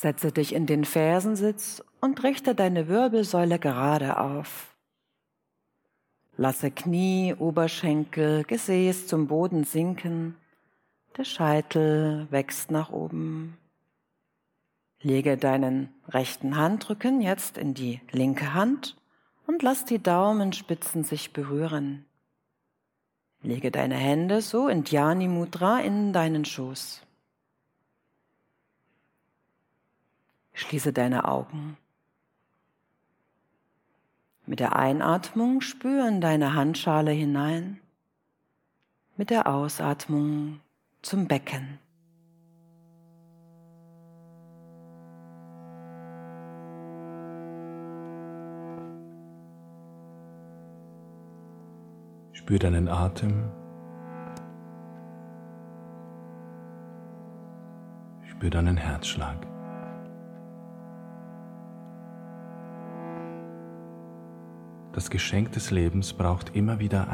Setze dich in den Fersensitz und richte deine Wirbelsäule gerade auf. Lasse Knie, Oberschenkel, Gesäß zum Boden sinken. Der Scheitel wächst nach oben. Lege deinen rechten Handrücken jetzt in die linke Hand und lass die Daumenspitzen sich berühren. Lege deine Hände so in Dhyani Mudra in deinen Schoß. Schließe deine Augen. Mit der Einatmung spür in deine Handschale hinein, mit der Ausatmung zum Becken. Spür deinen Atem. Spür deinen Herzschlag. Das Geschenk des Lebens braucht immer wieder ein